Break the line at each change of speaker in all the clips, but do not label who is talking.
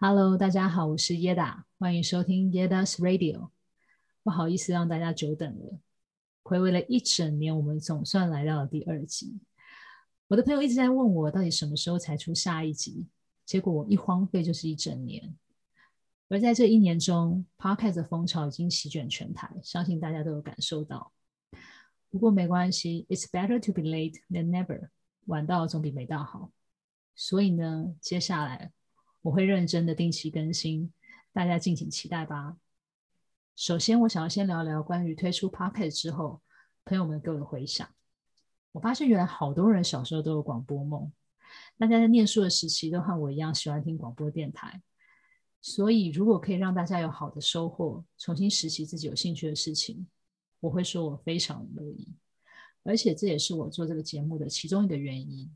Hello，大家好，我是 Yeda，，欢迎收听 Yeda's Radio。不好意思让大家久等了，回味了一整年，我们总算来到了第二集。我的朋友一直在问我，到底什么时候才出下一集？结果我一荒废就是一整年。而在这一年中，Podcast 的风潮已经席卷全台，相信大家都有感受到。不过没关系，It's better to be late than never，晚到总比没到好。所以呢，接下来。我会认真的定期更新，大家敬请期待吧。首先，我想要先聊聊关于推出 Podcast 之后，朋友们给我的回响。我发现原来好多人小时候都有广播梦，大家在念书的时期都和我一样喜欢听广播电台。所以，如果可以让大家有好的收获，重新拾起自己有兴趣的事情，我会说我非常乐意。而且，这也是我做这个节目的其中一个原因。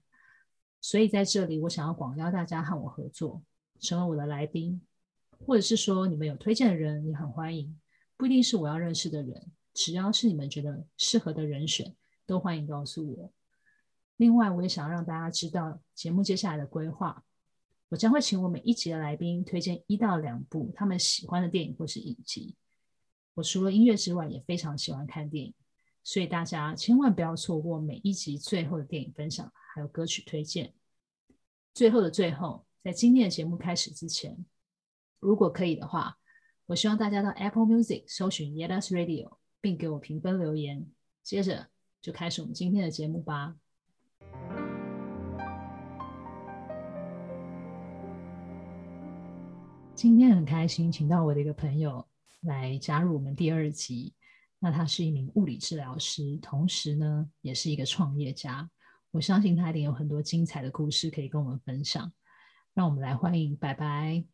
所以，在这里，我想要广邀大家和我合作。成为我的来宾，或者是说你们有推荐的人，也很欢迎。不一定是我要认识的人，只要是你们觉得适合的人选，都欢迎告诉我。另外，我也想让大家知道节目接下来的规划。我将会请我每一集的来宾推荐一到两部他们喜欢的电影或是影集。我除了音乐之外，也非常喜欢看电影，所以大家千万不要错过每一集最后的电影分享，还有歌曲推荐。最后的最后。在今天的节目开始之前，如果可以的话，我希望大家到 Apple Music 搜寻 Yeda's Radio，并给我评分留言。接着就开始我们今天的节目吧。今天很开心，请到我的一个朋友来加入我们第二集。那他是一名物理治疗师，同时呢，也是一个创业家。我相信他一定有很多精彩的故事可以跟我们分享。让我们来欢迎白白。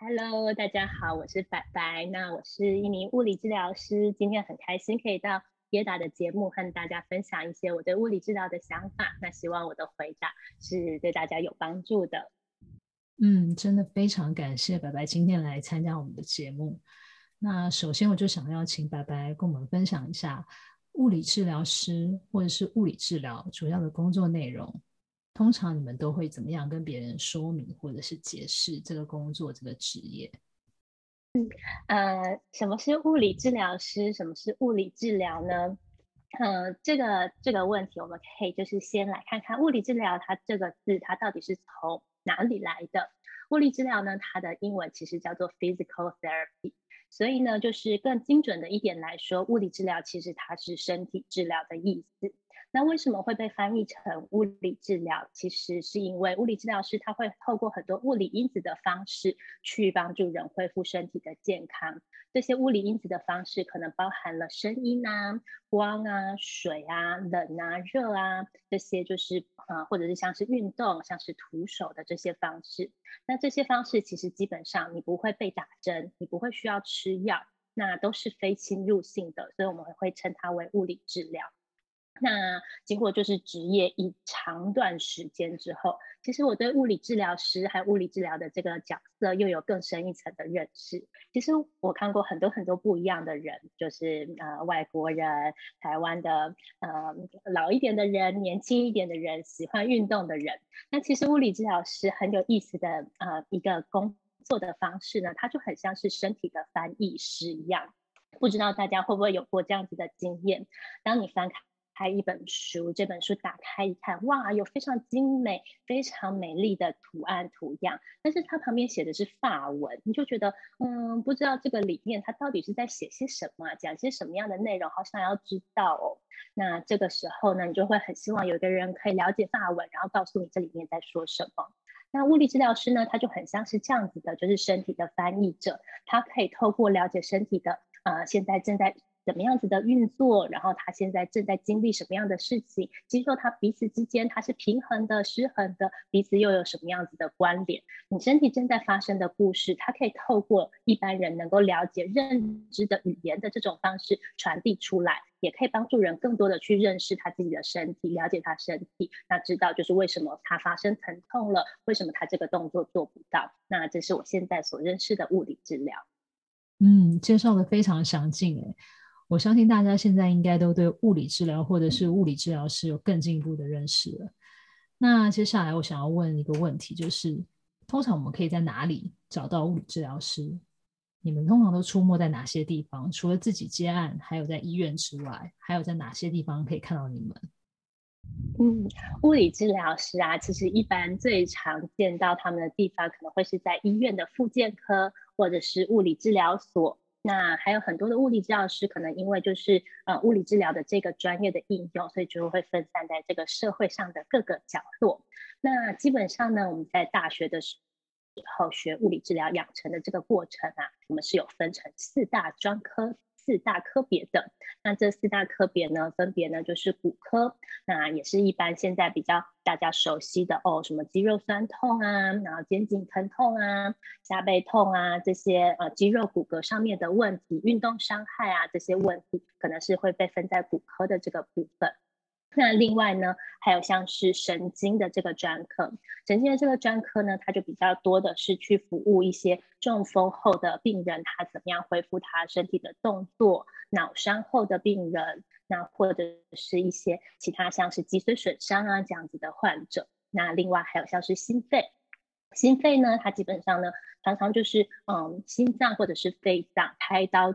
Hello，大家好，我是白白。那我是一名物理治疗师，今天很开心可以到耶达的节目和大家分享一些我对物理治疗的想法。那希望我的回答是对大家有帮助的。
嗯，真的非常感谢白白今天来参加我们的节目。那首先我就想要请白白跟我们分享一下物理治疗师或者是物理治疗主要的工作内容。通常你们都会怎么样跟别人说明或者是解释这个工作这个职业？
嗯，呃，什么是物理治疗师？什么是物理治疗呢？呃，这个这个问题我们可以就是先来看看物理治疗它这个字它到底是从哪里来的？物理治疗呢，它的英文其实叫做 physical therapy，所以呢，就是更精准的一点来说，物理治疗其实它是身体治疗的意思。那为什么会被翻译成物理治疗？其实是因为物理治疗师他会透过很多物理因子的方式去帮助人恢复身体的健康。这些物理因子的方式可能包含了声音啊、光啊、水啊、冷啊、热啊，这些就是呃，或者是像是运动、像是徒手的这些方式。那这些方式其实基本上你不会被打针，你不会需要吃药，那都是非侵入性的，所以我们会称它为物理治疗。那经过就是职业一长段时间之后，其实我对物理治疗师还有物理治疗的这个角色又有更深一层的认识。其实我看过很多很多不一样的人，就是呃外国人、台湾的呃老一点的人、年轻一点的人、喜欢运动的人。那其实物理治疗师很有意思的呃一个工作的方式呢，它就很像是身体的翻译师一样。不知道大家会不会有过这样子的经验？当你翻开。开一本书，这本书打开一看，哇，有非常精美、非常美丽的图案图样，但是它旁边写的是法文，你就觉得，嗯，不知道这个里面它到底是在写些什么，讲些什么样的内容，好想要知道哦。那这个时候呢，你就会很希望有一个人可以了解法文，然后告诉你这里面在说什么。那物理治疗师呢，他就很像是这样子的，就是身体的翻译者，他可以透过了解身体的，呃，现在正在。怎么样子的运作，然后他现在正在经历什么样的事情？肌肉它彼此之间他是平衡的、失衡的，彼此又有什么样子的关联？你身体正在发生的故事，它可以透过一般人能够了解、认知的语言的这种方式传递出来，也可以帮助人更多的去认识他自己的身体，了解他身体，那知道就是为什么他发生疼痛了，为什么他这个动作做不到？那这是我现在所认识的物理治疗。
嗯，介绍的非常详尽诶。我相信大家现在应该都对物理治疗或者是物理治疗师有更进一步的认识了。那接下来我想要问一个问题，就是通常我们可以在哪里找到物理治疗师？你们通常都出没在哪些地方？除了自己接案，还有在医院之外，还有在哪些地方可以看到你们？
嗯，物理治疗师啊，其实一般最常见到他们的地方，可能会是在医院的复健科，或者是物理治疗所。那还有很多的物理治疗师，可能因为就是呃物理治疗的这个专业的应用，所以就会分散在这个社会上的各个角落。那基本上呢，我们在大学的时候学物理治疗养成的这个过程啊，我们是有分成四大专科。四大科别的，那这四大科别呢，分别呢就是骨科，那也是一般现在比较大家熟悉的哦，什么肌肉酸痛啊，然后肩颈疼痛啊，下背痛啊，这些呃肌肉骨骼上面的问题，运动伤害啊这些问题，可能是会被分在骨科的这个部分。那另外呢，还有像是神经的这个专科，神经的这个专科呢，它就比较多的是去服务一些中风后的病人，他怎么样恢复他身体的动作；脑伤后的病人，那或者是一些其他像是脊髓损伤啊这样子的患者。那另外还有像是心肺，心肺呢，它基本上呢，常常就是嗯，心脏或者是肺脏开刀。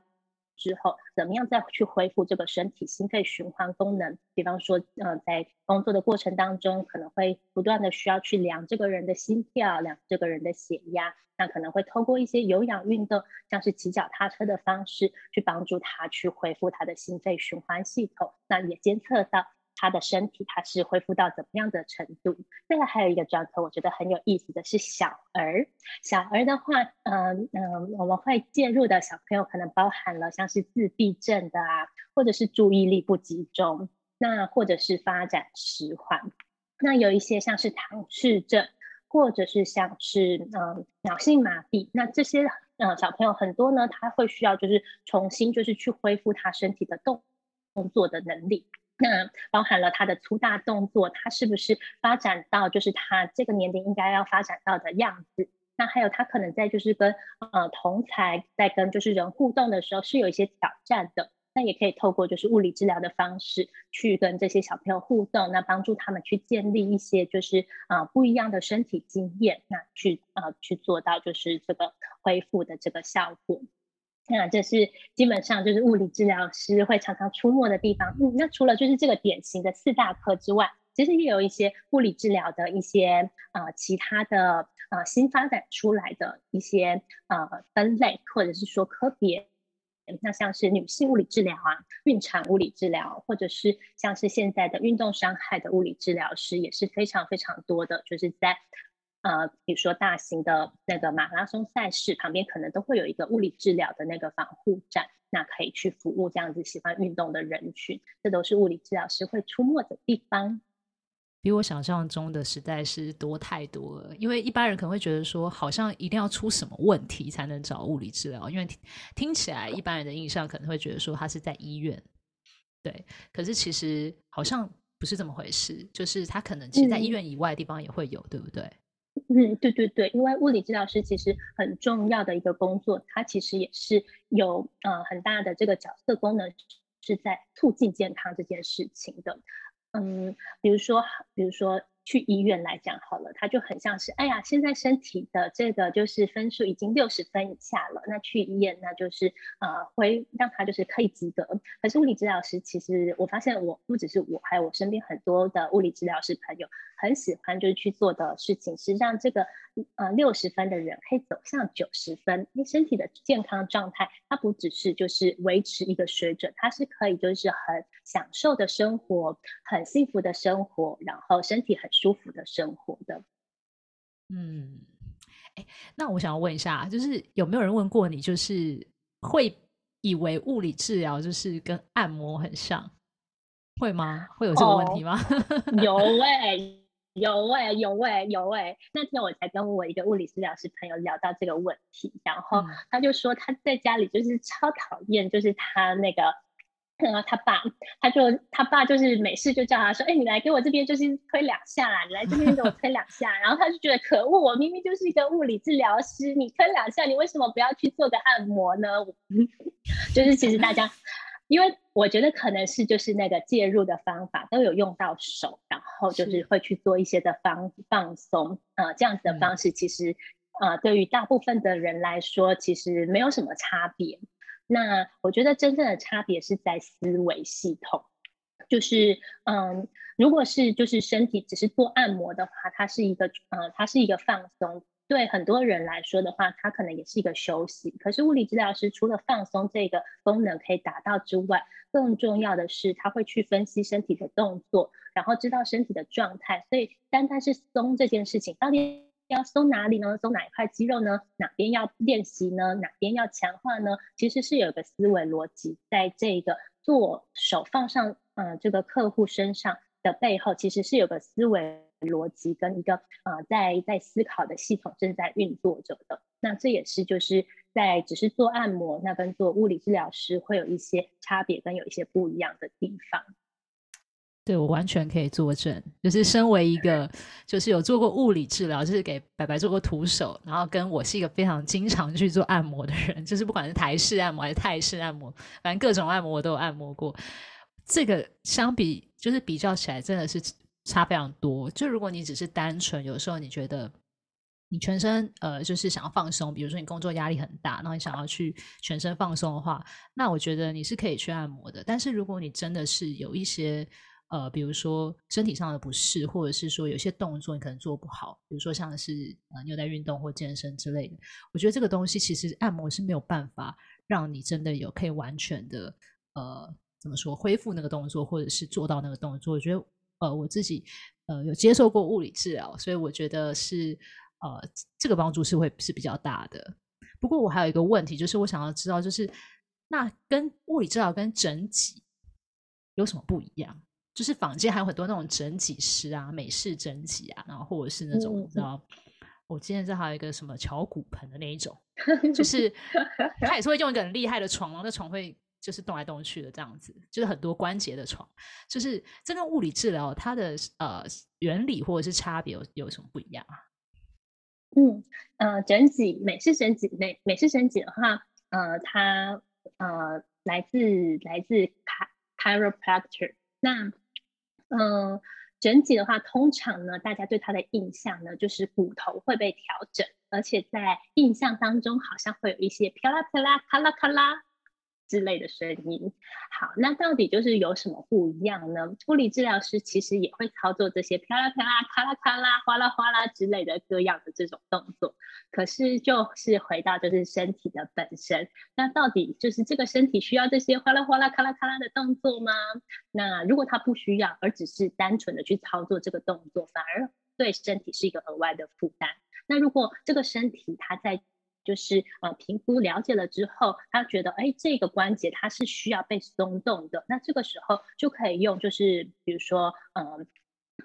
之后怎么样再去恢复这个身体心肺循环功能？比方说，呃，在工作的过程当中，可能会不断的需要去量这个人的心跳，量这个人的血压，那可能会通过一些有氧运动，像是骑脚踏车的方式，去帮助他去恢复他的心肺循环系统，那也监测到。他的身体，他是恢复到怎么样的程度？这个还有一个专科，我觉得很有意思的是小儿。小儿的话，嗯嗯，我们会介入的小朋友可能包含了像是自闭症的啊，或者是注意力不集中，那或者是发展迟缓，那有一些像是唐氏症，或者是像是嗯脑性麻痹，那这些嗯小朋友很多呢，他会需要就是重新就是去恢复他身体的动动作的能力。那包含了他的粗大动作，他是不是发展到就是他这个年龄应该要发展到的样子？那还有他可能在就是跟呃同才在跟就是人互动的时候是有一些挑战的，那也可以透过就是物理治疗的方式去跟这些小朋友互动，那帮助他们去建立一些就是呃不一样的身体经验，那去呃去做到就是这个恢复的这个效果。那这是基本上就是物理治疗师会常常出没的地方。嗯，那除了就是这个典型的四大科之外，其实也有一些物理治疗的一些呃其他的呃新发展出来的一些呃分类或者是说科别。那像是女性物理治疗啊，孕产物理治疗，或者是像是现在的运动伤害的物理治疗师也是非常非常多的，就是在。呃，比如说大型的那个马拉松赛事旁边，可能都会有一个物理治疗的那个防护站，那可以去服务这样子喜欢运动的人群。这都是物理治疗师会出没的地方。
比我想象中的实在是多太多了，因为一般人可能会觉得说，好像一定要出什么问题才能找物理治疗，因为听，听起来一般人的印象可能会觉得说他是在医院，对，可是其实好像不是这么回事，就是他可能其实在医院以外的地方也会有，嗯、对不对？
嗯，对对对，因为物理治疗师其实很重要的一个工作，它其实也是有呃很大的这个角色功能，是在促进健康这件事情的。嗯，比如说，比如说。去医院来讲好了，他就很像是，哎呀，现在身体的这个就是分数已经六十分以下了，那去医院那就是呃会让他就是可以及格。可是物理治疗师其实我发现我不只是我，还有我身边很多的物理治疗师朋友很喜欢就是去做的事情是让这个呃六十分的人可以走向九十分，因为身体的健康状态它不只是就是维持一个水准，它是可以就是很享受的生活，很幸福的生活，然后身体很。舒服的生活的，
嗯，哎，那我想要问一下，就是有没有人问过你，就是会以为物理治疗就是跟按摩很像，会吗？会有这个问题吗？
哦、有哎、欸，有哎、欸，有哎、欸，有哎、欸。那天我才跟我一个物理治疗师朋友聊到这个问题，然后他就说他在家里就是超讨厌，就是他那个。然后他爸，他就他爸就是每次就叫他说：“哎，你来给我这边就是推两下啦，你来这边给我 推两下。”然后他就觉得可恶，我明明就是一个物理治疗师，你推两下，你为什么不要去做个按摩呢？就是其实大家因为我觉得可能是就是那个介入的方法都有用到手，然后就是会去做一些的放放松啊、呃，这样子的方式其实呃，对于大部分的人来说，其实没有什么差别。那我觉得真正的差别是在思维系统，就是嗯，如果是就是身体只是做按摩的话，它是一个呃，它是一个放松。对很多人来说的话，它可能也是一个休息。可是物理治疗师除了放松这个功能可以达到之外，更重要的是他会去分析身体的动作，然后知道身体的状态。所以单单是松这件事情，到底要松哪里呢？松哪一块肌肉呢？哪边要练习呢？哪边要强化呢？其实是有个思维逻辑，在这个做手放上嗯、呃、这个客户身上的背后，其实是有个思维。逻辑跟一个呃，在在思考的系统正在运作着的，那这也是就是在只是做按摩，那跟做物理治疗师会有一些差别，跟有一些不一样的地方。
对，我完全可以作证，就是身为一个就是有做过物理治疗，就是给白白做过徒手，然后跟我是一个非常经常去做按摩的人，就是不管是台式按摩还是泰式按摩，反正各种按摩我都有按摩过。这个相比就是比较起来，真的是。差非常多。就如果你只是单纯，有时候你觉得你全身呃就是想要放松，比如说你工作压力很大，然后你想要去全身放松的话，那我觉得你是可以去按摩的。但是如果你真的是有一些呃，比如说身体上的不适，或者是说有些动作你可能做不好，比如说像是呃你有在运动或健身之类的，我觉得这个东西其实按摩是没有办法让你真的有可以完全的呃怎么说恢复那个动作，或者是做到那个动作。我觉得。呃，我自己呃有接受过物理治疗，所以我觉得是呃这个帮助是会是比较大的。不过我还有一个问题，就是我想要知道，就是那跟物理治疗跟整脊有什么不一样？就是坊间还有很多那种整脊师啊，美式整脊啊，然后或者是那种、嗯、你知道，我今天这还有一个什么乔骨盆的那一种，就是他也是会用一个很厉害的床，然后那床会。就是动来动去的这样子，就是很多关节的床，就是这跟物理治疗它的呃原理或者是差别有有什么不一样啊？
嗯呃，整脊美式整脊美美式整脊的话，呃，它呃来自来自 chiropractor。那嗯、呃，整脊的话，通常呢，大家对它的印象呢，就是骨头会被调整，而且在印象当中，好像会有一些啪啦啪啦咔啦咔啦。之类的声音，好，那到底就是有什么不一样呢？物理治疗师其实也会操作这些啪啦啪啦、咔啦咔啦、哗啦哗啦之类的各样的这种动作，可是就是回到就是身体的本身，那到底就是这个身体需要这些哗啦哗啦、咔啦咔啦的动作吗？那如果他不需要，而只是单纯的去操作这个动作，反而对身体是一个额外的负担。那如果这个身体它在就是呃，评估了解了之后，他觉得哎，这个关节它是需要被松动的，那这个时候就可以用就是比如说呃，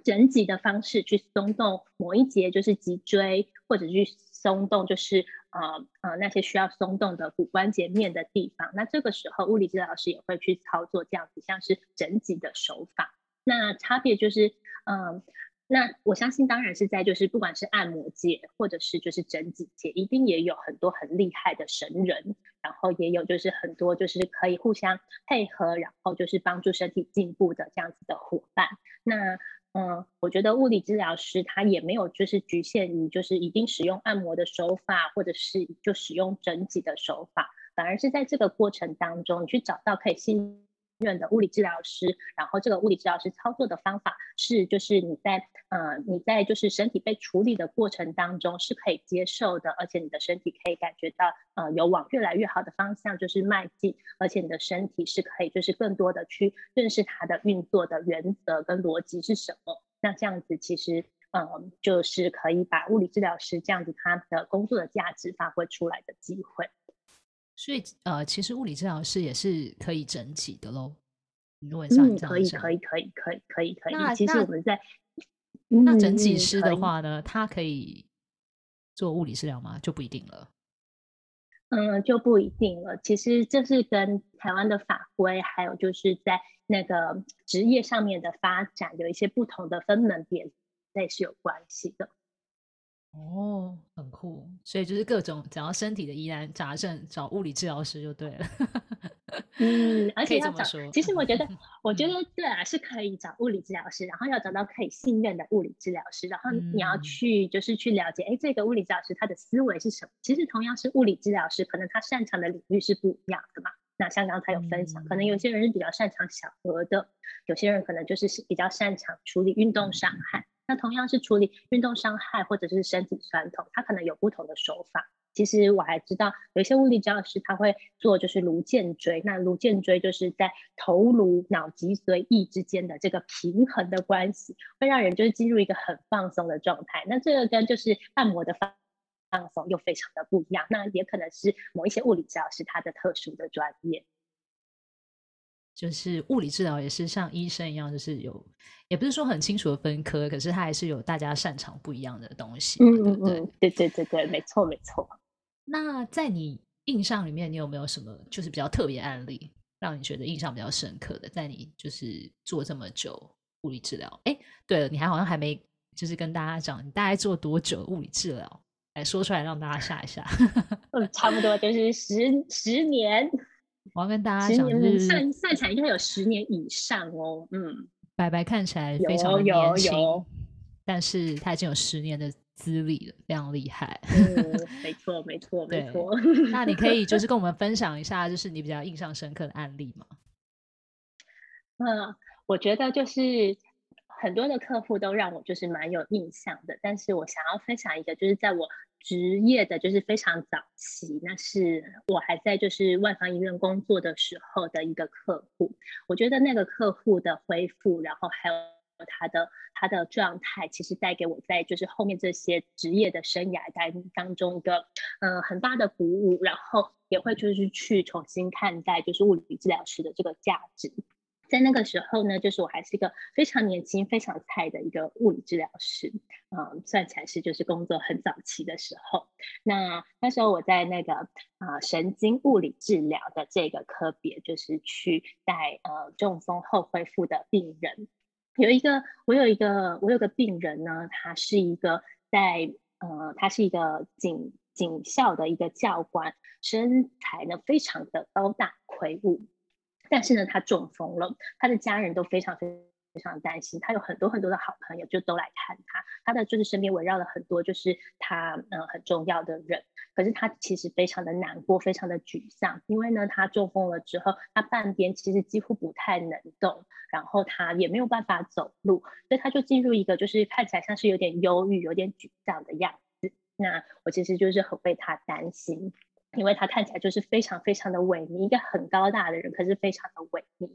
整脊的方式去松动某一节，就是脊椎，或者去松动就是呃呃那些需要松动的骨关节面的地方。那这个时候物理治疗师也会去操作这样子，像是整脊的手法。那差别就是嗯。那我相信，当然是在就是不管是按摩界，或者是就是整脊界，一定也有很多很厉害的神人，然后也有就是很多就是可以互相配合，然后就是帮助身体进步的这样子的伙伴。那嗯，我觉得物理治疗师他也没有就是局限于就是一定使用按摩的手法，或者是就使用整脊的手法，反而是在这个过程当中，你去找到可以信院的物理治疗师，然后这个物理治疗师操作的方法是，就是你在呃你在就是身体被处理的过程当中是可以接受的，而且你的身体可以感觉到呃有往越来越好的方向就是迈进，而且你的身体是可以就是更多的去认识它的运作的原则跟逻辑是什么。那这样子其实呃就是可以把物理治疗师这样子他的工作的价值发挥出来的机会。
所以，呃，其实物理治疗师也是可以整脊的喽。如果像你这样，
可以，可以，可以，可以，可以，可以。
那
其实我们在
那，那整脊师的话呢，他可以做物理治疗吗？就不一定了。
嗯，就不一定了。其实这是跟台湾的法规，还有就是在那个职业上面的发展，有一些不同的分门别类是有关系的。
哦，很酷，所以就是各种只要身体的疑难杂症，找物理治疗师就对了。
嗯，而且要找，其实我觉得，我觉得对啊，是可以找物理治疗师，然后要找到可以信任的物理治疗师，然后你要去就是去了解，哎、嗯，这个物理治疗师他的思维是什么？其实同样是物理治疗师，可能他擅长的领域是不一样的嘛。那像刚才有分享，可能有些人是比较擅长小额的，有些人可能就是比较擅长处理运动伤害。那同样是处理运动伤害或者是身体酸痛，他可能有不同的手法。其实我还知道有一些物理治疗师他会做就是颅荐椎，那颅荐椎就是在头颅脑脊髓翼之间的这个平衡的关系，会让人就是进入一个很放松的状态。那这个跟就是按摩的放放松又非常的不一样。那也可能是某一些物理治疗师他的特殊的专业。
就是物理治疗也是像医生一样，就是有，也不是说很清楚的分科，可是他还是有大家擅长不一样的东西。
嗯嗯嗯，对对对对，没错没错。
那在你印象里面，你有没有什么就是比较特别案例，让你觉得印象比较深刻的？在你就是做这么久物理治疗，哎，对了，你还好像还没就是跟大家讲，你大概做多久物理治疗？来说出来让大家吓一吓。
嗯，差不多就是十十年。
我要跟大家讲，就是
算算起来应该有十年以上哦。嗯，
白白看起来非常的年轻，但是他已经有十年的资历了，非常厉害。
嗯，没错，没错，没错。
那你可以 就是跟我们分享一下，就是你比较印象深刻的案例吗？
嗯，我觉得就是很多的客户都让我就是蛮有印象的，但是我想要分享一个，就是在我。职业的就是非常早期，那是我还在就是万芳医院工作的时候的一个客户。我觉得那个客户的恢复，然后还有他的他的状态，其实带给我在就是后面这些职业的生涯当当中一个嗯、很大的鼓舞，然后也会就是去重新看待就是物理治疗师的这个价值。在那个时候呢，就是我还是一个非常年轻、非常菜的一个物理治疗师，嗯，算起来是就是工作很早期的时候。那那时候我在那个啊、神经物理治疗的这个科别，就是去带呃中风后恢复的病人。有一个，我有一个，我有个病人呢，他是一个在呃，他是一个警警校的一个教官，身材呢非常的高大魁梧。但是呢，他中风了，他的家人都非常非常非常担心。他有很多很多的好朋友就都来看他，他的就是身边围绕了很多就是他嗯很重要的人。可是他其实非常的难过，非常的沮丧，因为呢，他中风了之后，他半边其实几乎不太能动，然后他也没有办法走路，所以他就进入一个就是看起来像是有点忧郁、有点沮丧的样子。那我其实就是很为他担心。因为他看起来就是非常非常的萎靡，一个很高大的人，可是非常的萎靡。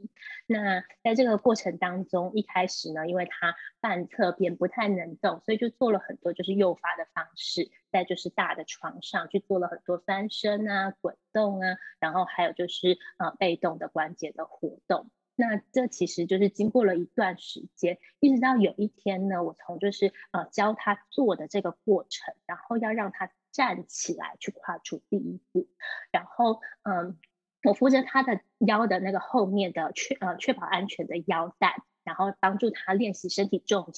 那在这个过程当中，一开始呢，因为他半侧边不太能动，所以就做了很多就是诱发的方式，在就是大的床上去做了很多翻身啊、滚动啊，然后还有就是呃被动的关节的活动。那这其实就是经过了一段时间，一直到有一天呢，我从就是呃教他做的这个过程，然后要让他。站起来去跨出第一步，然后嗯，我扶着他的腰的那个后面的确呃确保安全的腰带，然后帮助他练习身体重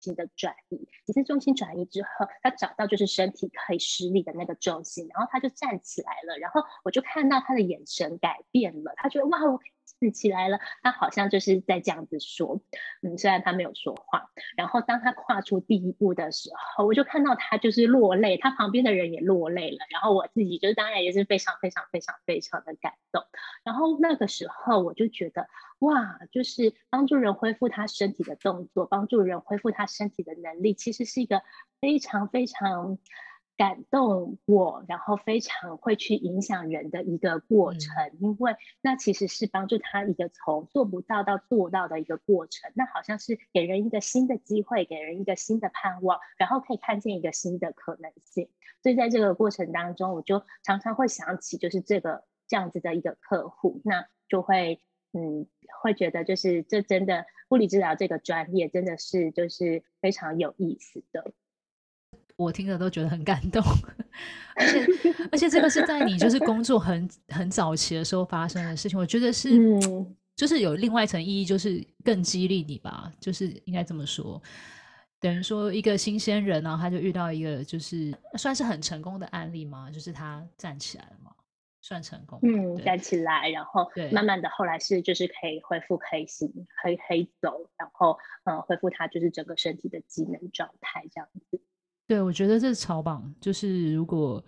心的转移。几次重心转移之后，他找到就是身体可以施力的那个重心，然后他就站起来了。然后我就看到他的眼神改变了，他觉得哇，我。起来了，他好像就是在这样子说，嗯，虽然他没有说话。然后当他跨出第一步的时候，我就看到他就是落泪，他旁边的人也落泪了。然后我自己就当然也是非常非常非常非常的感动。然后那个时候我就觉得，哇，就是帮助人恢复他身体的动作，帮助人恢复他身体的能力，其实是一个非常非常。感动我，然后非常会去影响人的一个过程，嗯，因为那其实是帮助他一个从做不到到做到的一个过程，那好像是给人一个新的机会，给人一个新的盼望，然后可以看见一个新的可能性。所以在这个过程当中，我就常常会想起就是这个这样子的一个客户，那就会嗯会觉得就是这真的物理治疗这个专业真的是就是非常有意思的。
我听着都觉得很感动，而且而且这个是在你就是工作很很早期的时候发生的事情，我觉得是，就是有另外一层意义，就是更激励你吧，就是应该这么说，等于说一个新鲜人呢，他就遇到一个就是算是很成功的案例嘛，就是他站起来了嘛。算成功。
嗯，站起来，然后慢慢的后来是就是可以恢复可以行，可以可以走，然后嗯恢复他就是整个身体的机能状态这样子。
对，我觉得这是超棒。就是如果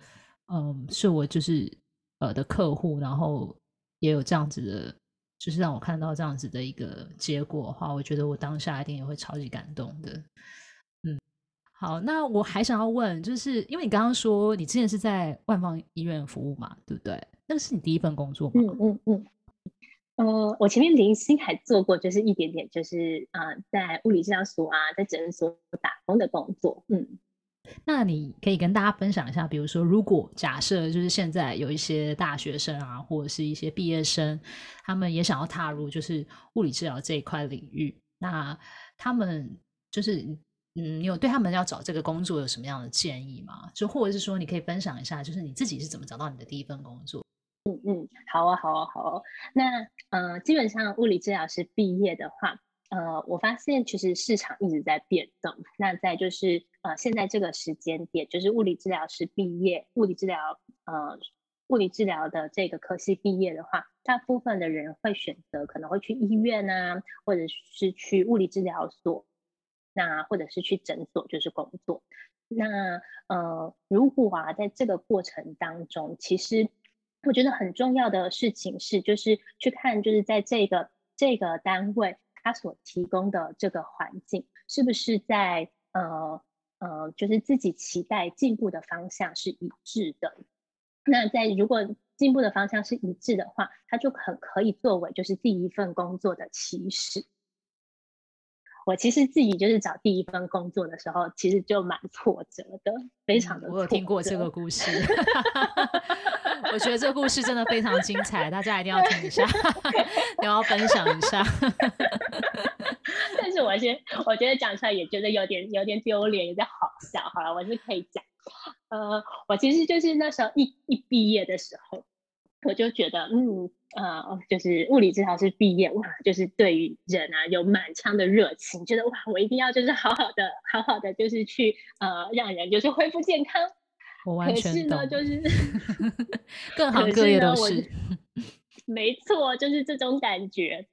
嗯是我就是呃的客户，然后也有这样子的，就是让我看到这样子的一个结果的话，我觉得我当下一定也会超级感动的。嗯好，那我还想要问，就是因为你刚刚说你之前是在万方医院服务嘛，对不对？那个是你第一份工作吗？
嗯嗯嗯。呃，我前面零星还做过，就是一点点，就是啊、在物理治疗所啊，在诊所打工的工作。嗯，
那你可以跟大家分享一下，比如说，如果假设就是现在有一些大学生啊，或者是一些毕业生，他们也想要踏入就是物理治疗这一块领域，那他们就是。嗯，你有对他们要找这个工作有什么样的建议吗？就或者是说，你可以分享一下，就是你自己是怎么找到你的第一份工作？
嗯嗯，好啊好啊好啊。那呃，基本上物理治疗师毕业的话，呃，我发现其实市场一直在变动。那在就是呃，现在这个时间点，就是物理治疗师毕业，物理治疗呃，物理治疗的这个科系毕业的话，大部分的人会选择可能会去医院啊，或者是去物理治疗所。那或者是去诊所就是工作，那呃，如果啊，在这个过程当中，其实我觉得很重要的事情是，就是去看，就是在这个这个单位他所提供的这个环境，是不是在呃呃，就是自己期待进步的方向是一致的。那在如果进步的方向是一致的话，他就很可以作为就是第一份工作的起始。我其实自己就是找第一份工作的时候，其实就蛮挫折的，非常的。
我有听过这个故事，我觉得这故事真的非常精彩，大家一定要听一下，你要分享一下。
但是我先，我觉得讲出来也觉得有点有点丢脸，有点好笑。好了，我是可以讲。呃，我其实就是那时候一一毕业的时候。我就觉得，嗯，呃，就是物理治疗师毕业，哇，就是对于人啊有满腔的热情，觉得哇，我一定要就是好好的，好好的，就是去呃，让人就是恢复健康。
我完全。可是呢，
就是
各行各业都是。是
没错，就是这种感觉。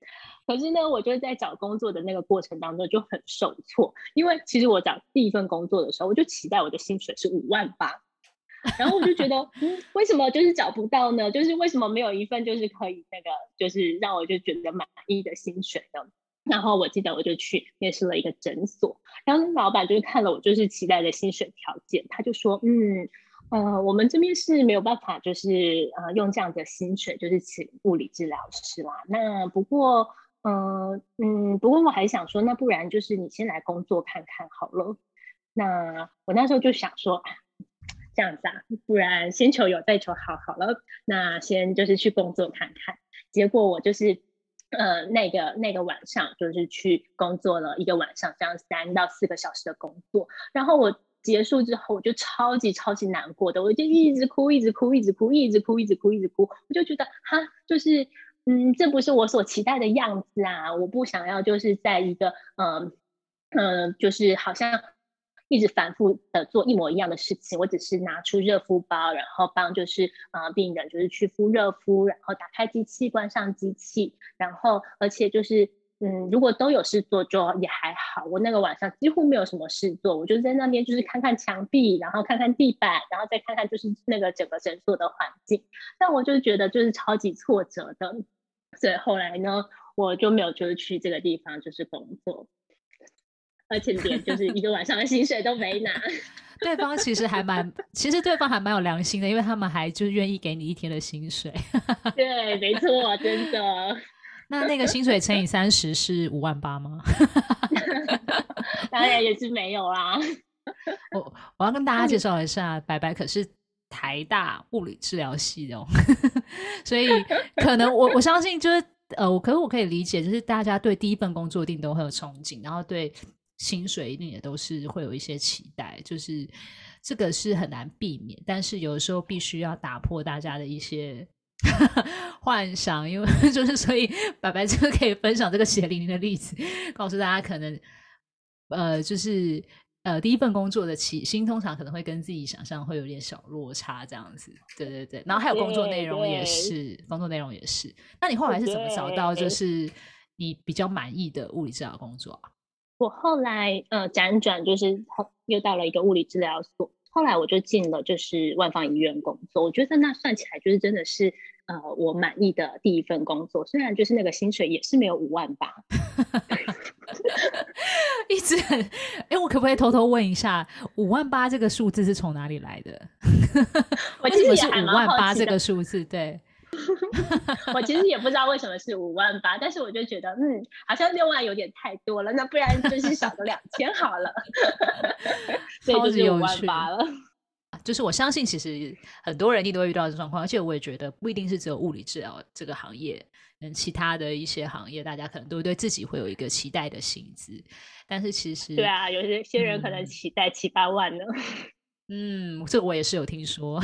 可是呢，我就在找工作的那个过程当中就很受挫，因为其实我找第一份工作的时候，我就期待我的薪水是五万八。然后我就觉得，嗯，为什么就是找不到呢？就是为什么没有一份就是可以那个，就是让我就觉得满意的薪水呢？然后我记得我就去面试了一个诊所，然后老板就是看了我就是期待的薪水条件，他就说，嗯，呃，我们这边是没有办法就是呃用这样的薪水就是请物理治疗师啦。那不过，呃，嗯，不过我还想说，那不然就是你先来工作看看好了。那我那时候就想说。这样子啊，不然先求有再求好，好了，那先就是去工作看看。结果我就是，呃，那个那个晚上就是去工作了一个晚上，这样三到四个小时的工作。然后我结束之后，我就超级超级难过的，我就一直哭，一直哭，一直哭，一直哭，一直哭，一直哭。我就觉得，哈，就是，嗯，这不是我所期待的样子啊！我不想要就是在一个，嗯，嗯，就是好像。一直反复的做一模一样的事情，我只是拿出热敷包，然后帮就是呃病人就是去敷热敷，然后打开机器，关上机器，然后而且就是嗯，如果都有事做就也还好。我那个晚上几乎没有什么事做，我就在那边就是看看墙壁，然后看看地板，然后再看看就是那个整个诊所的环境。但我就觉得就是超级挫折的，所以后来呢，我就没有就是去这个地方就是工作。而且连就是一个晚上的薪水都没拿，
对方其实还蛮，其实对方还蛮有良心的，因为他们还就愿意给你一天的薪水。
对，没错，真的。
那那个薪水乘以三十是五万八吗？
当然也是没有啦。
我我要跟大家介绍一下，白白可是台大物理治疗系的哦，所以可能我我相信就是呃，我可是我可以理解，就是大家对第一份工作一定都会有憧憬，然后对。薪水一定也都是会有一些期待，就是这个是很难避免，但是有的时候必须要打破大家的一些 幻想，因为 就是所以白白就可以分享这个血淋淋的例子，告诉大家可能呃就是呃第一份工作的起薪，通常可能会跟自己想象会有点小落差，这样子。对对对，然后还有工作内容也是，工作内容也是。那你后来是怎么找到就是你比较满意的物理治疗工作啊？
我后来呃辗转就是又到了一个物理治疗所，后来我就进了就是万方医院工作。我觉得那算起来就是真的是。呃，我满意的第一份工作，虽然就是那个薪水也是没有五万八，
一直很，哎、欸，我可不可以偷偷问一下，五万八这个数字是从哪里来的？
我其实也还蛮好奇的。
五万八这个数字，对，
我其实也不知道为什么是五万八，但是我就觉得，嗯，好像六万有点太多了，那不然就是少个两千好了，
超级有趣，
五万八了。
就是我相信，其实很多人一定都会遇到这状况，而且我也觉得不一定是只有物理治疗这个行业，嗯，其他的一些行业，大家可能都对自己会有一个期待的薪资，但是其实
对啊，有些些人可能期待七八万呢。
嗯，这个我也是有听说。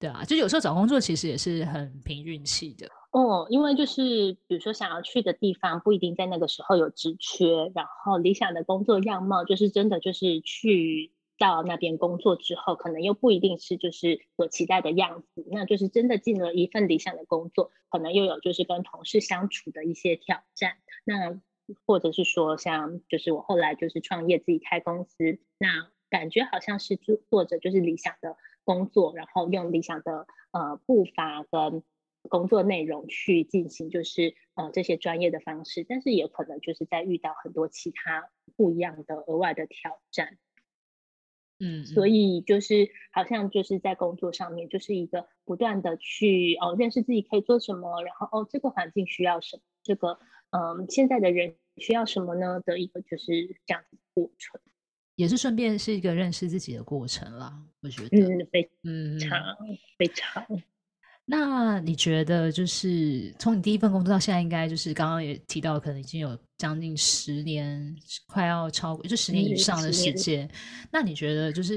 对啊，就有时候找工作其实也是很凭运气的
哦，因为就是比如说想要去的地方不一定在那个时候有职缺，然后理想的工作样貌就是真的就是去。到那边工作之后，可能又不一定是就是所期待的样子，那就是真的进了一份理想的工作，可能又有就是跟同事相处的一些挑战，那或者是说像就是我后来就是创业自己开公司，那感觉好像是做做着就是理想的工作，然后用理想的呃步伐跟工作内容去进行就是呃这些专业的方式，但是也可能就是在遇到很多其他不一样的额外的挑战。
嗯，
所以就是好像就是在工作上面，就是一个不断的去哦认识自己可以做什么，然后哦这个环境需要什么，这个嗯现在的人需要什么呢？的一个就是这样子的过程，
也是顺便是一个认识自己的过程啦，我觉得，
嗯，非常、嗯、非常。
那你觉得，就是从你第一份工作到现在，应该就是刚刚也提到，可能已经有将近十年，快要超过就十年以上的时间。嗯、那你觉得，就是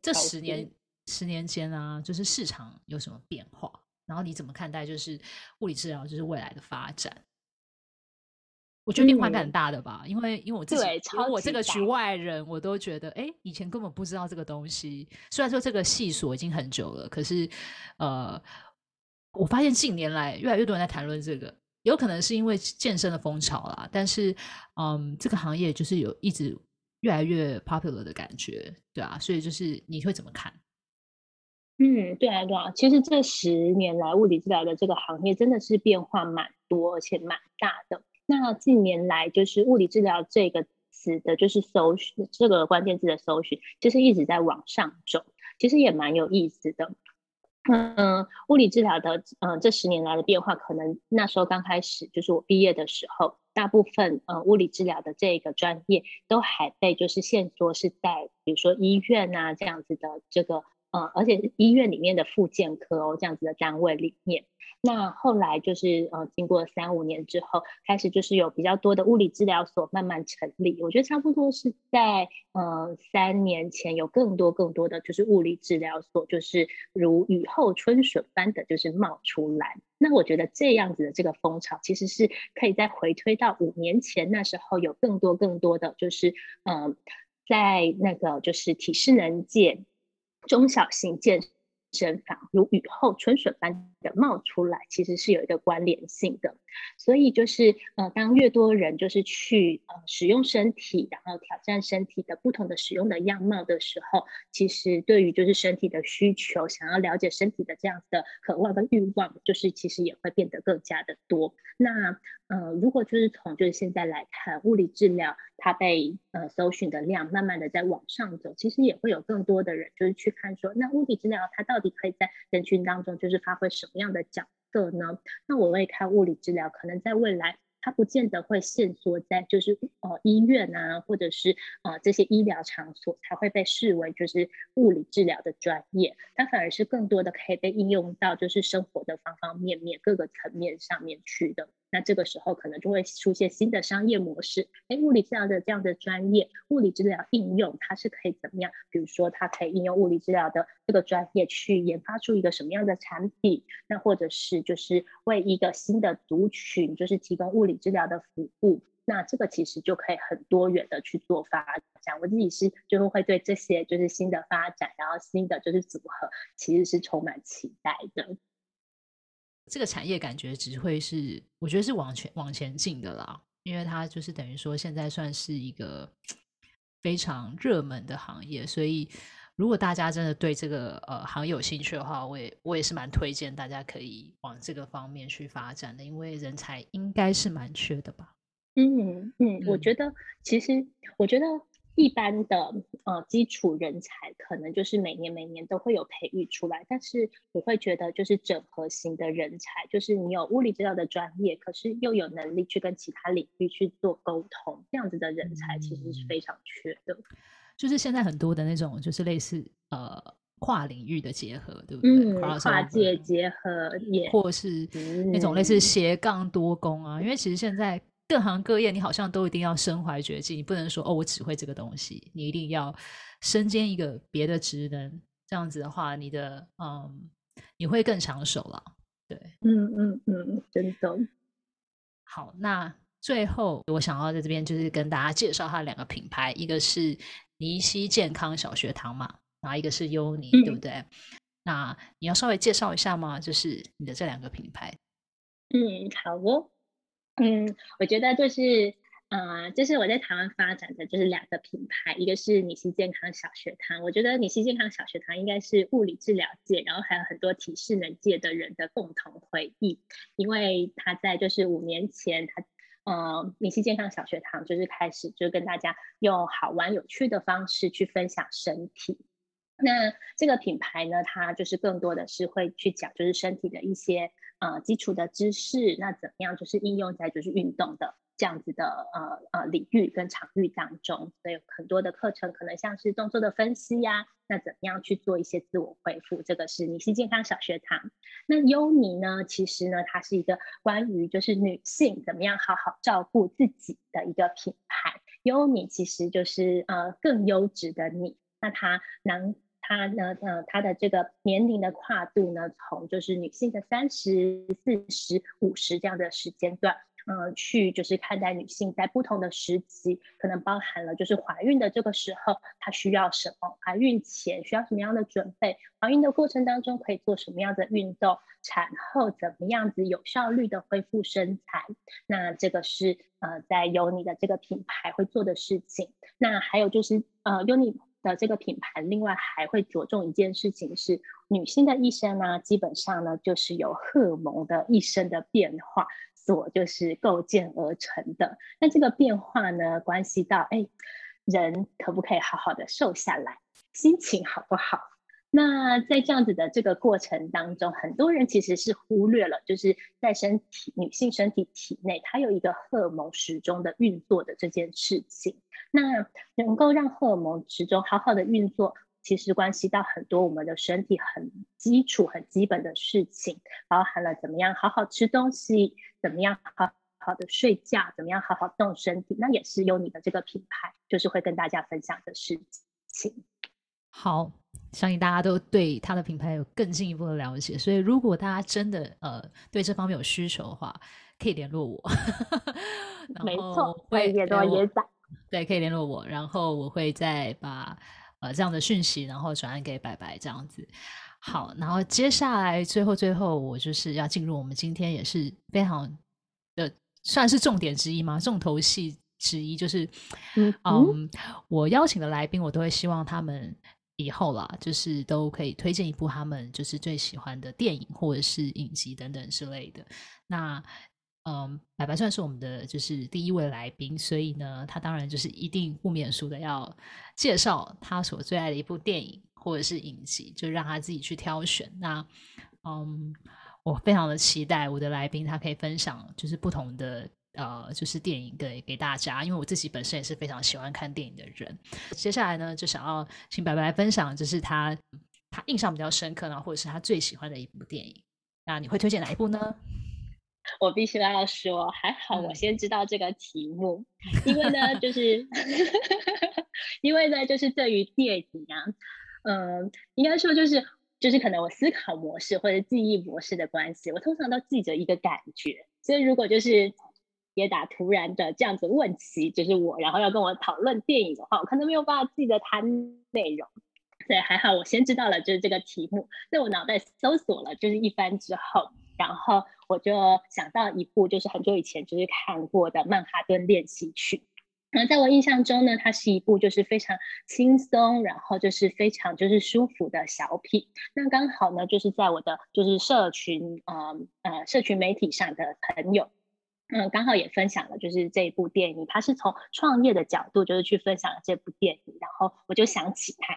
这十年、嗯、十年间啊，就是市场有什么变化？然后你怎么看待，就是物理治疗就是未来的发展？我觉得变化感很大的吧，嗯、因为因为我自己，因为我这个局外人，我都觉得，哎，以前根本不知道这个东西。虽然说这个系所已经很久了，可是呃。我发现近年来越来越多人在谈论这个，有可能是因为健身的风潮啦。但是，嗯，这个行业就是有一直越来越 popular 的感觉，对啊。所以就是你会怎么看？
嗯，对啊，对啊。其实这十年来，物理治疗的这个行业真的是变化蛮多，而且蛮大的。那近年来，就是物理治疗这个词的，就是搜寻这个关键字的搜寻，就是一直在往上走，其实也蛮有意思的。嗯，物理治疗的嗯这十年来的变化，可能那时候刚开始就是我毕业的时候，大部分嗯物理治疗的这个专业都还被就是限缩是在比如说医院啊这样子的这个嗯，而且医院里面的复健科哦这样子的单位里面。那后来就是呃，经过三五年之后，开始就是有比较多的物理治疗所慢慢成立。我觉得差不多是在呃三年前，有更多更多的就是物理治疗所，就是如雨后春笋般的就是冒出来。那我觉得这样子的这个风潮，其实是可以再回推到五年前，那时候有更多更多的就是嗯、呃，在那个就是体适能界中小型健身房如雨后春笋般的冒出来，其实是有一个关联性的。所以就是呃，当越多人就是去呃使用身体，然后挑战身体的不同的使用的样貌的时候，其实对于就是身体的需求，想要了解身体的这样子的渴望跟欲望，就是其实也会变得更加的多。那呃，如果就是从就是现在来看，物理治疗它被呃搜寻的量慢慢的在往上走，其实也会有更多的人就是去看说，那物理治疗它到底可以在人群当中就是发挥什么样的角色呢？那我会看物理治疗，可能在未来它不见得会限缩在就是呃医院啊，或者是呃这些医疗场所才会被视为就是物理治疗的专业，它反而是更多的可以被应用到就是生活的方方面面各个层面上面去的。那这个时候可能就会出现新的商业模式。哎，物理治疗的这样的专业，物理治疗应用它是可以怎么样？比如说，它可以应用物理治疗的这个专业去研发出一个什么样的产品？那或者是就是为一个新的族群，就是提供物理治疗的服务。那这个其实就可以很多元的去做发展。我自己是就是会对这些就是新的发展，然后新的就是组合，其实是充满期待的。
这个产业感觉只会是，我觉得是往前往前进的啦，因为它就是等于说现在算是一个非常热门的行业，所以如果大家真的对这个呃行业有兴趣的话，我也我也是蛮推荐大家可以往这个方面去发展的，因为人才应该是蛮缺的吧。
嗯嗯，我觉得其实我觉得。一般的呃基础人才可能就是每年每年都会有培育出来，但是我会觉得就是整合型的人才，就是你有物理治疗的专业，可是又有能力去跟其他领域去做沟通，这样子的人才其实是非常缺的。
就是现在很多的那种就是类似呃跨领域的结合，对不对？
嗯，跨界结合也，
或是那种类似斜杠多工啊，嗯，因为其实现在。各行各业，你好像都一定要身怀绝技，你不能说哦，我只会这个东西，你一定要身兼一个别的职能，这样子的话，你的嗯，你会更抢手了。对，
嗯嗯嗯，真的。
好，那最后我想要在这边就是跟大家介绍它两个品牌，一个是尼西健康小学堂嘛，然后一个是优尼，嗯，对不对？那你要稍微介绍一下吗？就是你的这两个品牌。
嗯，好哦。嗯，我觉得就是，呃，这是我在台湾发展的就是两个品牌，一个是尼西健康小学堂。我觉得尼西健康小学堂应该是物理治疗界，然后还有很多体适能界的人的共同回忆，因为他在就是五年前，他呃，米西健康小学堂就是开始就跟大家用好玩有趣的方式去分享身体。那这个品牌呢，它就是更多的是会去讲就是身体的一些。呃，基础的知识，那怎么样就是应用在就是运动的这样子的呃呃领域跟场域当中，所以很多的课程可能像是动作的分析呀、那怎么样去做一些自我恢复，这个是女性健康小学堂。那优尼呢，其实呢，它是一个关于就是女性怎么样好好照顾自己的一个品牌。优尼其实就是呃更优质的你，那它能。它呢，呃，它的这个年龄的跨度呢，从就是女性的三十四十五十这样的时间段，嗯、呃，去就是看待女性在不同的时期，可能包含了就是怀孕的这个时候，她需要什么？怀孕前需要什么样的准备？怀孕的过程当中可以做什么样的运动？产后怎么样子有效率的恢复身材？那这个是呃，在优尼的这个品牌会做的事情。那还有就是呃，优尼。的这个品牌，另外还会着重一件事情是，女性的一生呢，基本上呢就是由荷尔蒙的一生的变化所就是构建而成的。那这个变化呢，关系到哎，人可不可以好好的瘦下来，心情好不好？那在这样子的这个过程当中，很多人其实是忽略了，就是在身体女性身体体内，它有一个荷尔蒙时钟的运作的这件事情。那能够让荷尔蒙时钟好好的运作，其实关系到很多我们的身体很基础、很基本的事情，包含了怎么样好好吃东西，怎么样好好的睡觉，怎么样好好动身体，那也是有你的这个品牌就是会跟大家分享的事情。
好。相信大家都对他的品牌有更进一步的了解，所以如果大家真的呃对这方面有需求的话，可以联络我。
没错，会联络椰仔。
对，可以联络我，然后我会再把呃这样的讯息，然后转按给白白这样子。好，然后接下来最后最后，我就是要进入我们今天也是非常的算是重点之一吗？重头戏之一就是，嗯，嗯我邀请的来宾，我都会希望他们。以后啦，就是都可以推荐一部他们就是最喜欢的电影或者是影集等等之类的。那嗯，白白算是我们的就是第一位来宾，所以呢，他当然就是一定不免俗的要介绍他所最爱的一部电影或者是影集，就让他自己去挑选。那嗯，我非常的期待我的来宾他可以分享就是不同的。呃，就是电影给给大家，因为我自己本身也是非常喜欢看电影的人。接下来呢，就想要请白白来分享，就是他他印象比较深刻呢，或者是他最喜欢的一部电影。那你会推荐哪一部呢？
我必须要说，还好我先知道这个题目，嗯、因为呢，就是 因为呢，就是对于电影啊，嗯、呃，应该说就是就是可能我思考模式或者记忆模式的关系，我通常都记着一个感觉，所以如果就是。也打突然的这样子问起，就是我，然后要跟我讨论电影的话，我可能没有办法记得它内容。对，还好我先知道了就是这个题目，在我脑袋搜索了就是一番之后，然后我就想到一部就是很久以前就是看过的《曼哈顿练习曲》。那在我印象中呢，它是一部就是非常轻松，然后就是非常就是舒服的小品。那刚好呢，就是在我的就是社群呃呃社群媒体上的朋友，嗯，刚好也分享了就是这一部电影，他是从创业的角度就是去分享了这部电影，然后我就想起他，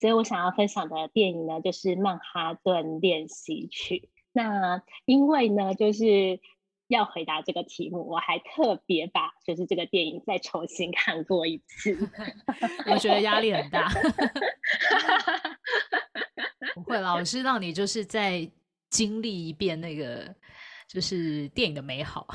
所以我想要分享的电影呢就是《曼哈顿练习曲》。那因为呢就是。要回答这个题目，我还特别把就是这个电影再重新看过一次，
我觉得压力很大。不会啦，老师让你就是再经历一遍那个就是电影的美好。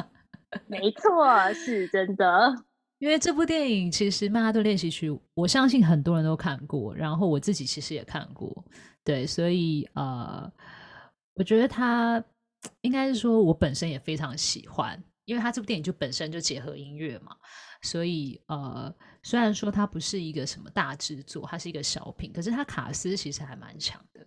没错，是真的。
因为这部电影其实《曼哈顿练习曲》，我相信很多人都看过，然后我自己其实也看过。对，所以呃，我觉得他。应该是说，我本身也非常喜欢，因为他这部电影就本身就结合音乐嘛，所以呃，虽然说它不是一个什么大制作，它是一个小品，可是它卡斯其实还蛮强的。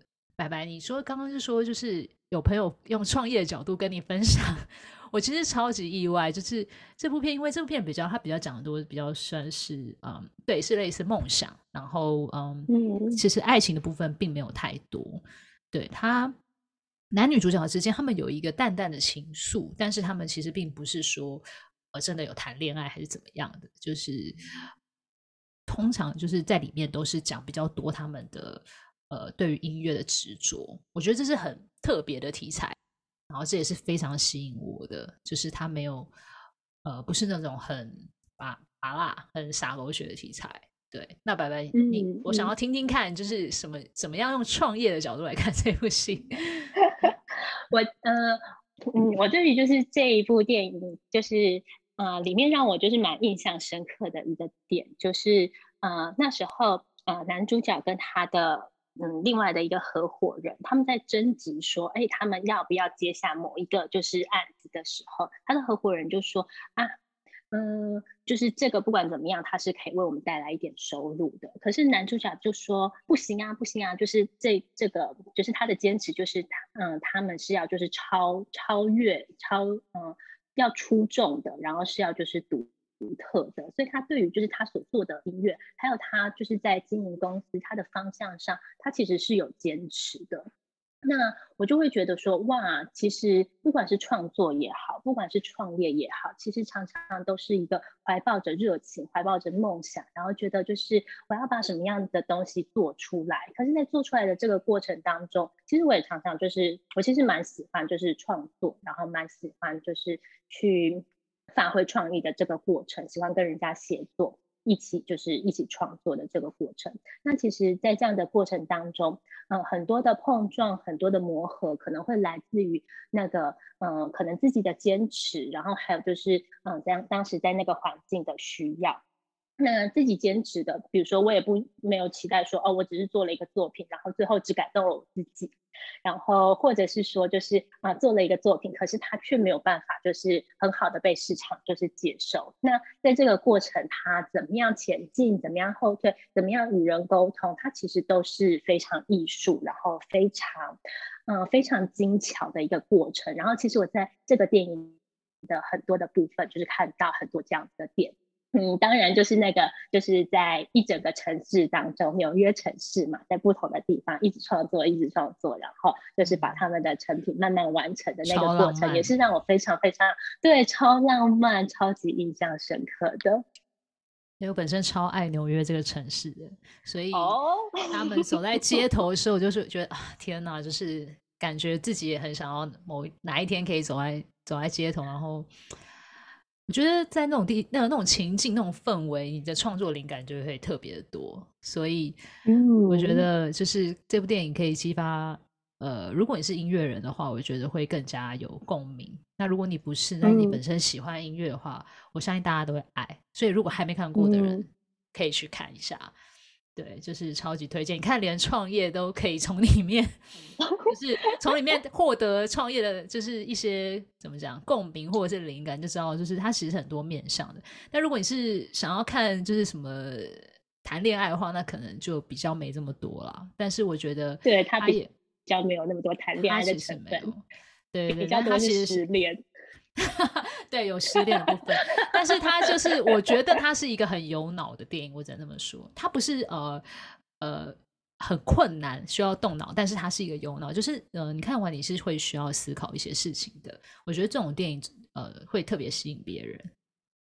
白白，你说刚刚是说，就是有朋友用创业的角度跟你分享，我其实超级意外，就是这部片，因为这部片比较，它比较讲的多，比较算是嗯，对，是类似梦想，然后嗯，嗯，其实爱情的部分并没有太多，对他。男女主角之间，他们有一个淡淡的情愫，但是他们其实并不是说，呃，真的有谈恋爱还是怎么样的，就是通常就是在里面都是讲比较多他们的呃对于音乐的执着，我觉得这是很特别的题材，然后这也是非常吸引我的，就是他没有呃不是那种很拔拔辣、很洒狗血的题材。对，那白白，你、嗯、我想要听听看，就是什么怎么样用创业的角度来看这部戏。
我呃嗯，我对于就是这一部电影，就是呃里面让我就是蛮印象深刻的一个点，就是呃那时候呃男主角跟他的嗯另外的一个合伙人，他们在争执说，哎，他们要不要接下某一个就是案子的时候，他的合伙人就说啊。嗯，就是这个不管怎么样，它是可以为我们带来一点收入的。可是男主角就说不行啊，不行啊，就是这这个就是他的坚持，就是嗯，他们是要就是超超越超嗯要出众的，然后是要就是独独特的。所以他对于就是他所做的音乐，还有他就是在经营公司他的方向上，他其实是有坚持的。那我就会觉得说，哇，其实不管是创作也好，不管是创业也好，其实常常都是一个怀抱着热情、怀抱着梦想，然后觉得就是我要把什么样的东西做出来。可是，在做出来的这个过程当中，其实我也常常就是，我其实蛮喜欢就是创作，然后蛮喜欢就是去发挥创意的这个过程，喜欢跟人家协作。一起就是一起创作的这个过程。那其实，在这样的过程当中，嗯、很多的碰撞，很多的磨合，可能会来自于那个，嗯、可能自己的坚持，然后还有就是，嗯、呃，当当时在那个环境的需要。那自己坚持的，比如说，我也不没有期待说，哦，我只是做了一个作品，然后最后只感动了我自己。然后，或者是说，就是啊，做了一个作品，可是他却没有办法，就是很好的被市场就是接受。那在这个过程，他怎么样前进，怎么样后退，怎么样与人沟通，他其实都是非常艺术，然后非常，嗯，非常精巧的一个过程。然后，其实我在这个电影的很多的部分，就是看到很多这样子的点。嗯，当然就是那个，就是在一整个城市当中，纽约城市嘛，在不同的地方一直创作，一直创作，然后就是把他们的成品慢慢完成的那个过程，也是让我非常非常对，超浪漫、超级印象深刻的。
因为我本身超爱纽约这个城市的，所以他们走在街头的时候，我就是觉得啊，天哪，就是感觉自己也很想要某哪一天可以走在走在街头，然后。我觉得在那种地、那种那种情境、那种氛围，你的创作灵感就会特别的多。所以，我觉得就是这部电影可以激发，呃，如果你是音乐人的话，我觉得会更加有共鸣。那如果你不是，那你本身喜欢音乐的话，我相信大家都会爱。所以，如果还没看过的人，可以去看一下。对，就是超级推荐。你看，连创业都可以从里面 就是从里面获得创业的，就是一些怎么讲共鸣或者是灵感，就知道就是它其实很多面向的。但如果你是想要看就是什么谈恋爱的话，那可能就比较没这么多了。但是我觉得，
对他也比较没有那么多谈恋爱的成分，
对，对，
比较多是失恋。
对，有失恋的部分，但是他就是，我觉得他是一个很有脑的电影，我只能这么说。他不是呃呃很困难需要动脑，但是他是一个有脑，就是呃你看完你是会需要思考一些事情的。我觉得这种电影呃会特别吸引别人，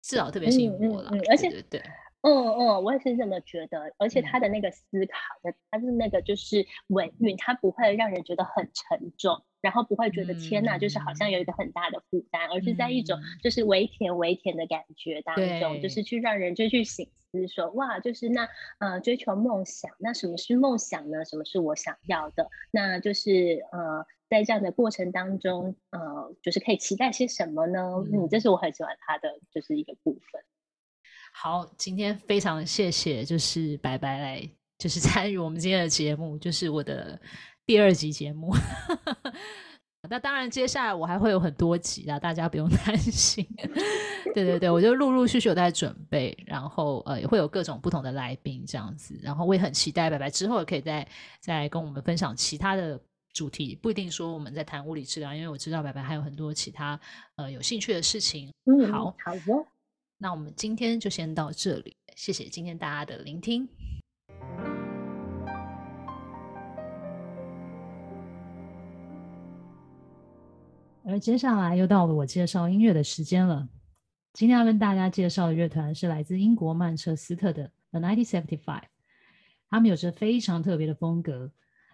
至少特别吸引我了。
嗯嗯嗯、而且
对，对，对，
嗯嗯，我也是这么觉得。而且他的那个思考的，他是那个就是稳韵，他不会让人觉得很沉重。然后不会觉得天哪，就是好像有一个很大的负担，嗯、而是在一种就是微甜微甜的感觉当中，就是去让人就去醒思说，哇，就是那呃追求梦想，那什么是梦想呢？什么是我想要的？那就是呃在这样的过程当中，呃就是可以期待些什么呢？嗯，这是我很喜欢他的就是一个部分。
好，今天非常谢谢，就是白白来就是 参与我们今天的节目，就是我的。第二集节目，那当然，接下来我还会有很多集啦，大家不用 担心。对对对，我就陆陆续续有在准备，然后呃，也会有各种不同的来宾这样子，然后我也很期待白白之后也可以再再跟我们分享其他的主题，不一定说我们在谈物理治疗，因为我知道白白还有很多其他呃有兴趣的事情。
嗯，
好，
好的，
那我们今天就先到这里，谢谢今天大家的聆听。而接下来又到了我介绍音乐的时间了。今天要跟大家介绍的乐团是来自英国曼彻斯特的 The 1975。他们有着非常特别的风格，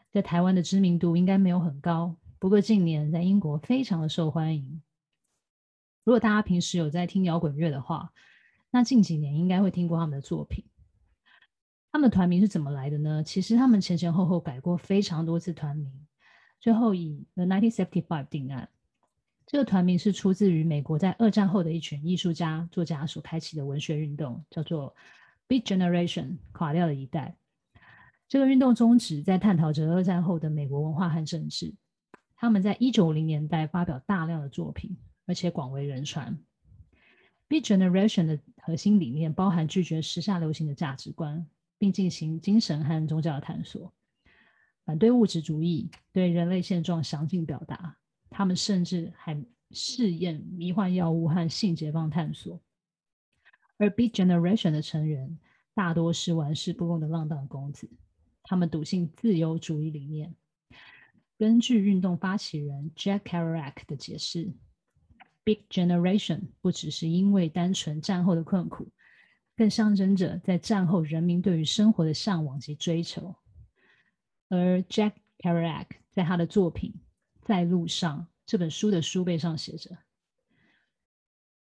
在台湾的知名度应该没有很高，不过近年在英国非常的受欢迎。如果大家平时有在听摇滚乐的话，那近几年应该会听过他们的作品。他们的团名是怎么来的呢？其实他们前前后后改过非常多次团名，最后以 The 1975定案。这个团名是出自于美国在二战后的一群艺术家、作家所开启的文学运动，叫做 Beat Generation，垮掉的一代。这个运动宗旨在探讨着二战后的美国文化和政治。他们在一九零年代发表大量的作品，而且广为人传。Beat Generation 的核心理念包含拒绝时下流行的价值观，并进行精神和宗教的探索，反对物质主义，对人类现状详尽表达。他们甚至还试验迷幻药物和性解放探索，而 Beat Generation 的成员大多是玩世不恭的浪荡公子。他们笃信自由主义理念。根据运动发起人 Jack Kerouac 的解释，Beat Generation 不只是因为单纯战后的困苦，更象征着在战后人民对于生活的向往及追求。而 Jack Kerouac 在他的作品，在路上这本书的书背上写着：“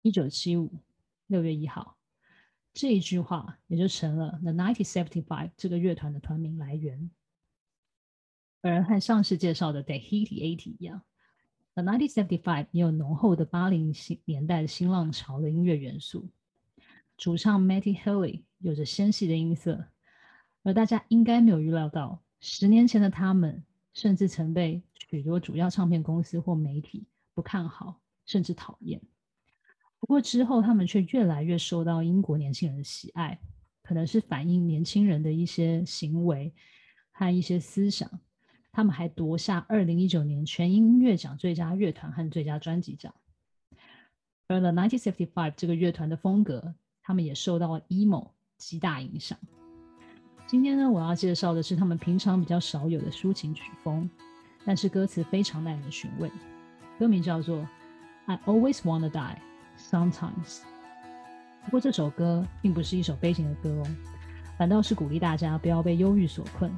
一九七五六月一号。”这一句话也就成了 The 1975这个乐团的团名来源。而和上次介绍的 The Tahiti 80一样，The 1975也有浓厚的八零年代的新浪潮的音乐元素。主唱 Matty Healy 有着纤细的音色，而大家应该没有预料到，十年前的他们。甚至曾被许多主要唱片公司或媒体不看好，甚至讨厌。不过之后，他们却越来越受到英国年轻人的喜爱，可能是反映年轻人的一些行为和一些思想。他们还夺下二零一九年全英音乐奖最佳乐团和最佳专辑奖。而 The 1975这个乐团的风格，他们也受到了 emo 极大影响。今天呢，我要介绍的是他们平常比较少有的抒情曲风，但是歌词非常耐人寻味。歌名叫做《I Always Wanna Die Sometimes》。不过这首歌并不是一首悲情的歌哦，反倒是鼓励大家不要被忧郁所困。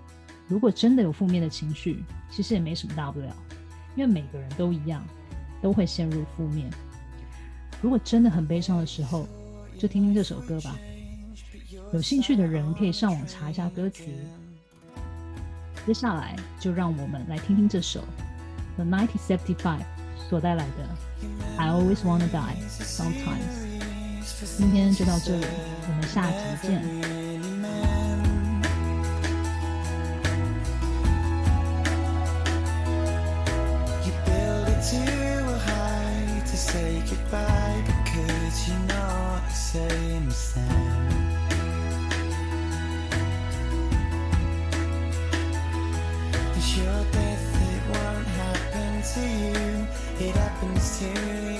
如果真的有负面的情绪，其实也没什么大不了，因为每个人都一样，都会陷入负面。如果真的很悲伤的时候，就听听这首歌吧。有兴趣的人可以上网查一下歌词。接下来就让我们来听听这首 The 1975所带来的 I Always Wanna Die Sometimes。今天就到这里，我们下集见。
Too high to say goodbye because you know I say the same. It's your death, it won't happen to you. It happens to me.